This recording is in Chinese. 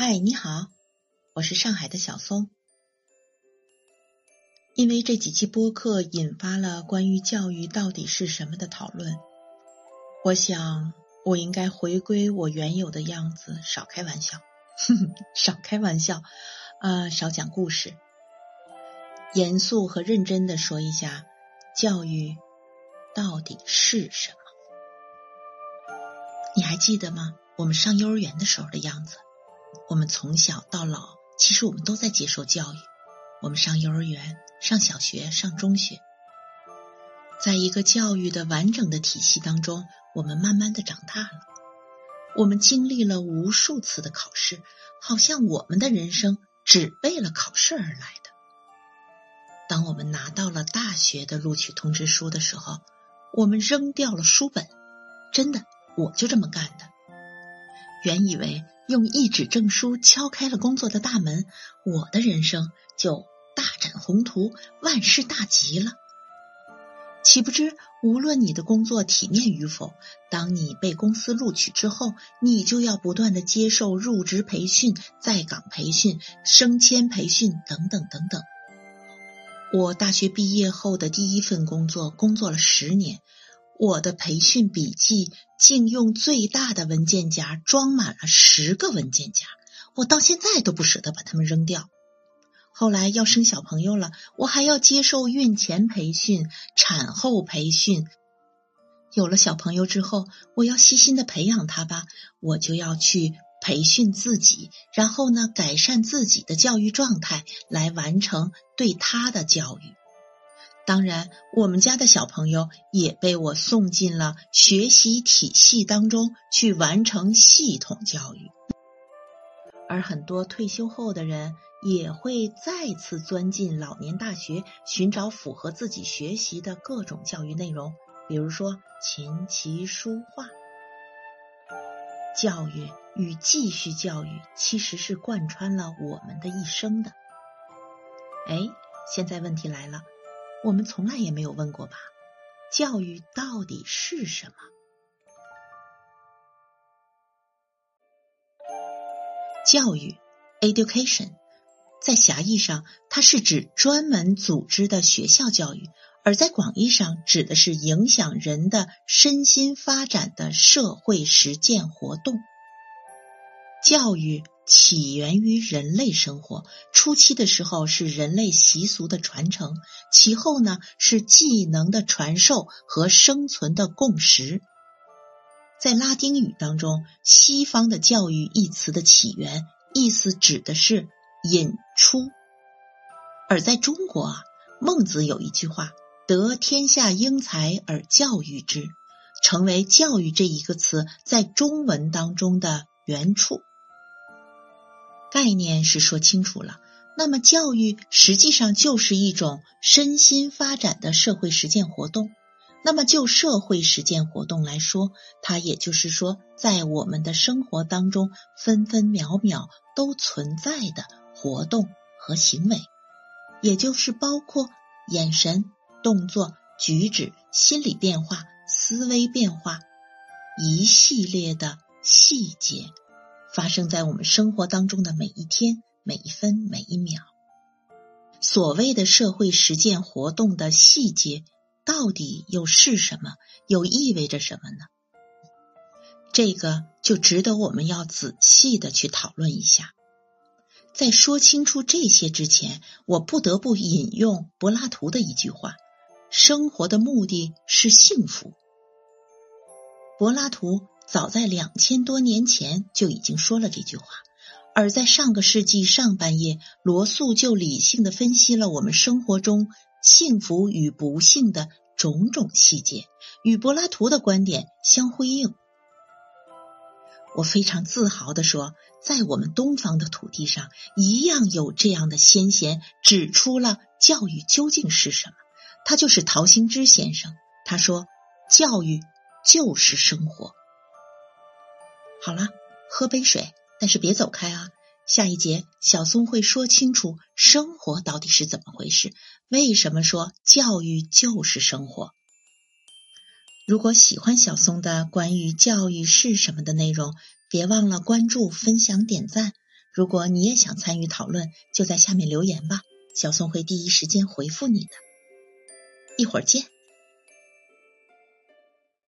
嗨，你好，我是上海的小松。因为这几期播客引发了关于教育到底是什么的讨论，我想我应该回归我原有的样子，少开玩笑，少开玩笑，啊，少讲故事，严肃和认真的说一下教育到底是什么。你还记得吗？我们上幼儿园的时候的样子。我们从小到老，其实我们都在接受教育。我们上幼儿园、上小学、上中学，在一个教育的完整的体系当中，我们慢慢的长大了。我们经历了无数次的考试，好像我们的人生只为了考试而来的。当我们拿到了大学的录取通知书的时候，我们扔掉了书本。真的，我就这么干的。原以为。用一纸证书敲开了工作的大门，我的人生就大展宏图，万事大吉了。岂不知，无论你的工作体面与否，当你被公司录取之后，你就要不断的接受入职培训、在岗培训、升迁培训等等等等。我大学毕业后的第一份工作，工作了十年。我的培训笔记竟用最大的文件夹装满了十个文件夹，我到现在都不舍得把它们扔掉。后来要生小朋友了，我还要接受孕前培训、产后培训。有了小朋友之后，我要细心的培养他吧，我就要去培训自己，然后呢，改善自己的教育状态，来完成对他的教育。当然，我们家的小朋友也被我送进了学习体系当中去完成系统教育，而很多退休后的人也会再次钻进老年大学，寻找符合自己学习的各种教育内容，比如说琴棋书画。教育与继续教育其实是贯穿了我们的一生的。哎，现在问题来了。我们从来也没有问过吧？教育到底是什么？教育 （education） 在狭义上，它是指专门组织的学校教育；而在广义上，指的是影响人的身心发展的社会实践活动。教育。起源于人类生活初期的时候是人类习俗的传承，其后呢是技能的传授和生存的共识。在拉丁语当中，西方的教育一词的起源意思指的是引出，而在中国啊，孟子有一句话：“得天下英才而教育之”，成为教育这一个词在中文当中的原处。概念是说清楚了，那么教育实际上就是一种身心发展的社会实践活动。那么就社会实践活动来说，它也就是说，在我们的生活当中分分秒秒都存在的活动和行为，也就是包括眼神、动作、举止、心理变化、思维变化一系列的细节。发生在我们生活当中的每一天、每一分、每一秒。所谓的社会实践活动的细节，到底又是什么？又意味着什么呢？这个就值得我们要仔细的去讨论一下。在说清楚这些之前，我不得不引用柏拉图的一句话：“生活的目的是幸福。”柏拉图。早在两千多年前就已经说了这句话，而在上个世纪上半叶，罗素就理性的分析了我们生活中幸福与不幸的种种细节，与柏拉图的观点相辉映。我非常自豪的说，在我们东方的土地上，一样有这样的先贤指出了教育究竟是什么。他就是陶行知先生。他说，教育就是生活。好了，喝杯水，但是别走开啊！下一节小松会说清楚生活到底是怎么回事，为什么说教育就是生活。如果喜欢小松的关于教育是什么的内容，别忘了关注、分享、点赞。如果你也想参与讨论，就在下面留言吧，小松会第一时间回复你的。一会儿见。